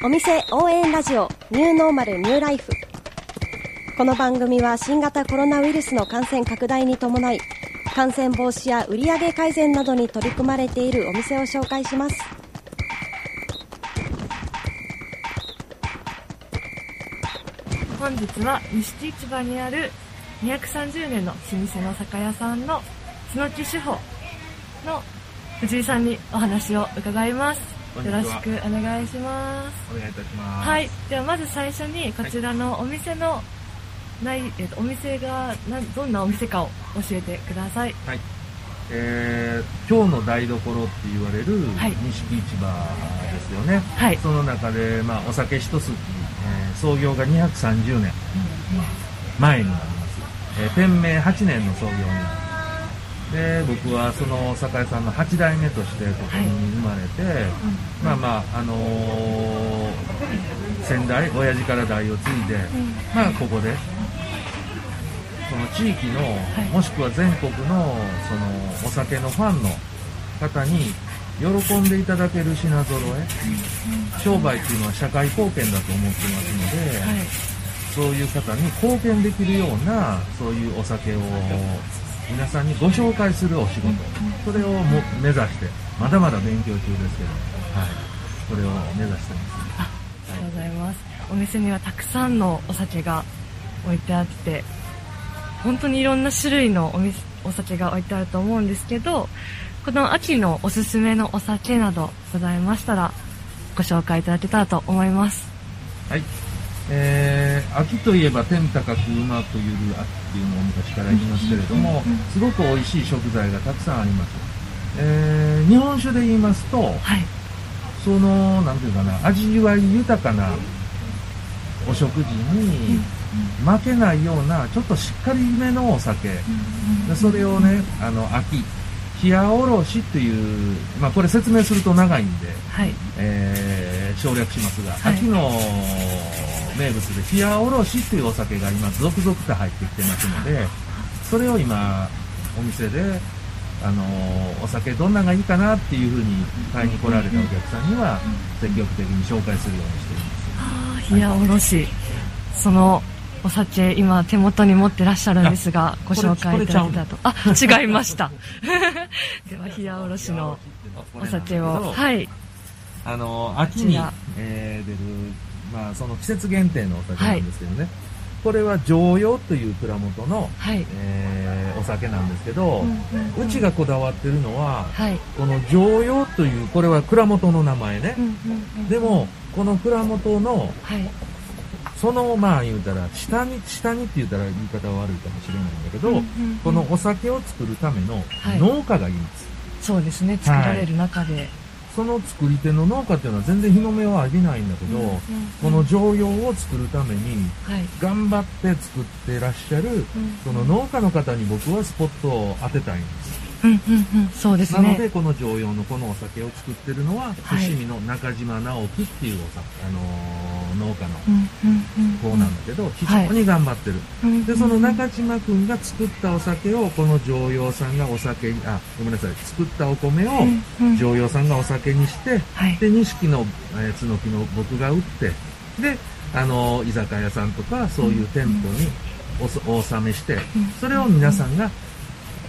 お店応援ラジオニューノーマルニューライフ。この番組は新型コロナウイルスの感染拡大に伴い感染防止や売上改善などに取り組まれているお店を紹介します。本日は西市場にある230年の老舗の酒屋さんの角木志保の藤井さんにお話を伺います。よろしくお願いします。お願いいたします。はい。ではまず最初にこちらのお店のない、えっとお店がなどんなお店かを教えてください。はい。えー、今日の台所って言われるはい。錦市場ですよね、はい。その中で、まあ、お酒一筋、えー創業が230年。前になります、えー店名8年の創業になりますで僕はその酒屋さんの8代目としてここに生まれて、まあまああのー先代親父から代を継いで、まあここでその地域の、い。もしくは全国のそのお酒のファンの方に喜んでいただける品揃え、商売っていうのは社会貢献だと思ってますので、はい。そういう方に貢献できるようなそういうお酒を皆さんにご紹介するお仕事、それをも目指してまだまだ勉強中ですけど、はい、それを目指してます。ありがとうございます。お店にはたくさんのお酒が置いてあって本当にいろんな種類のお店お酒が置いてあると思うんですけどこの秋のおすすめのお酒などございましたらご紹介いただけたらと思います。はい。えー、秋といえば天高くうまくゆる秋っていうのを昔から言いますけれども、すごく美味しい食材がたくさんあります。えー、日本酒で言いますと、はい。その、なんていうかな、味わい豊かなお食事に負けないような、ちょっとしっかりめのお酒、でそれをね、あの、秋、冷やおろしっていう、まあこれ説明すると長いんで、はい。えー省略しますが、はい。秋の名物で冷やおろしっていうお酒が今続々と入ってきてますのでそれを今お店で、あのーお酒どんながいいかなっていうふうに買いに来られたお客さんには積極的に紹介するようにしています。冷やおろし。そのお酒今手元に持ってらっしゃるんですがご紹介いただけたらとあ違いました。では冷やおろしのお酒を。はい。あの秋にえー出る、まあ、その季節限定のお酒なんですけどね、これは常陽という蔵元の、はい。えーお酒なんですけど、うんうんうちがこだわってるのは、はい。この常陽というこれは蔵元の名前ね。でもこの蔵元のはい。そのまあ言うたら下に下にって言ったら言い方は悪いかもしれないんだけど、このお酒を作るためのはい。農家がいます、そうですね。作られる中で、その作り手の農家っていうのは全然日の目を浴びないんだけど、うんうんうん。この常用を作るためにはい。頑張って作ってらっしゃる、んその農家の方に僕はスポットを当てたいんです。うんうんうんそうですなので、ねこの常用のこのお酒を作ってるのは、はい。伏見の中島直樹っていうお酒、あのー農家のうんうんうん。子なんだけど、非常に頑張ってる。うんで、その中島くんが作ったお酒を、この常用さんがお酒に、あ、ごめんなさい、作ったお米を常用さんがお酒にして、はい。で、錦の、えー、角木の僕が売って、で、あのー居酒屋さんとか、そういう店舗にお納めして、それを皆さんが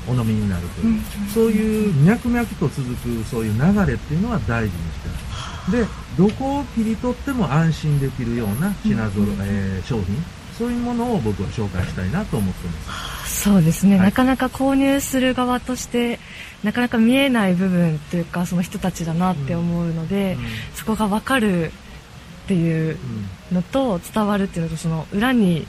お飲みになるという、うんそういう脈々と続くそういう流れっていうのは大事にしてる。で、どこを切り取っても安心できるような品揃え、えー商品、そういうものを僕は紹介したいなと思ってます。そうですね、はい。なかなか購入する側としてなかなか見えない部分というかその人たちだなって思うので、そこが分かるっていううん。のと伝わるっていうのとその裏に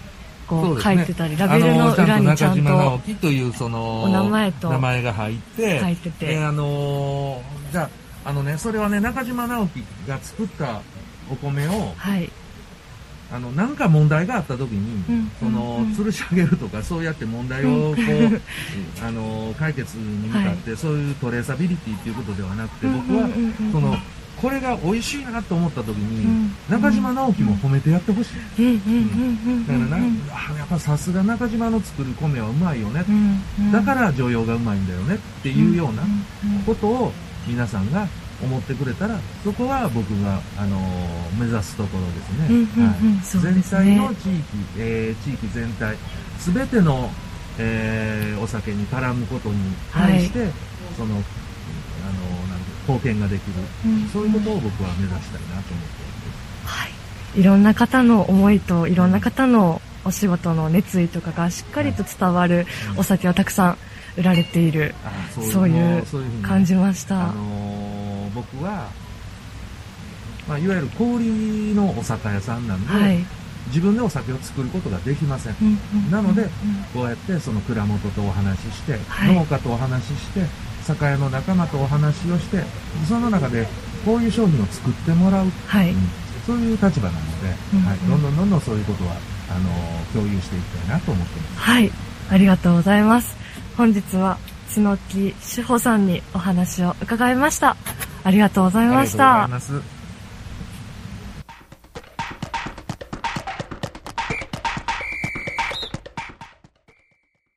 こそう書いてたり、ラベルの裏にちゃんあの中島直と樹というそのお名前と名前が入って入ってて。であのーじゃああのねそれはね中島直樹が作ったお米をはい。あのなんか問題があった時に、うん。その吊るし上げるとかそうやって問題をこう、あの解決に向かって、そういうトレーサビリティっていうことではなくて、僕は、そのこれが美味しいなと思った時に、うん。中島直樹も褒めてやってほしい、だからな、やっぱさすが中島の作る米はうまいよね、だから常用がうまいんだよねっていうようなことを皆さんが思ってくれたらそこは僕が、あの目指すところですね,、うんうんうんそう全体の地域、えー地域全体全ての、えーお酒に絡むことに対して、そのあの貢献ができる、うんそういうことを僕は目指したいなと思ってはい。いろんな方の思いといろんな方のお仕事の熱意とかがしっかりと伝わるお酒をたくさん売られている、ういうそういう感じました。あのー僕は、まあ、いわゆる氷のお酒屋さんなんで、はい。自分でお酒を作ることができません、うんうんなのでうんこうやってその蔵元とお話しして、はい。農家とお話しして酒屋の仲間とお話をしてその中でこういう商品を作ってもらう、はい。うん。そういう立場なので、うん。はい、どんどんどんどんそういうことはあのー共有していきたいなと思ってますはい。ありがとうございます。本日は角木志保さんにお話を伺いました。ありがとうございました。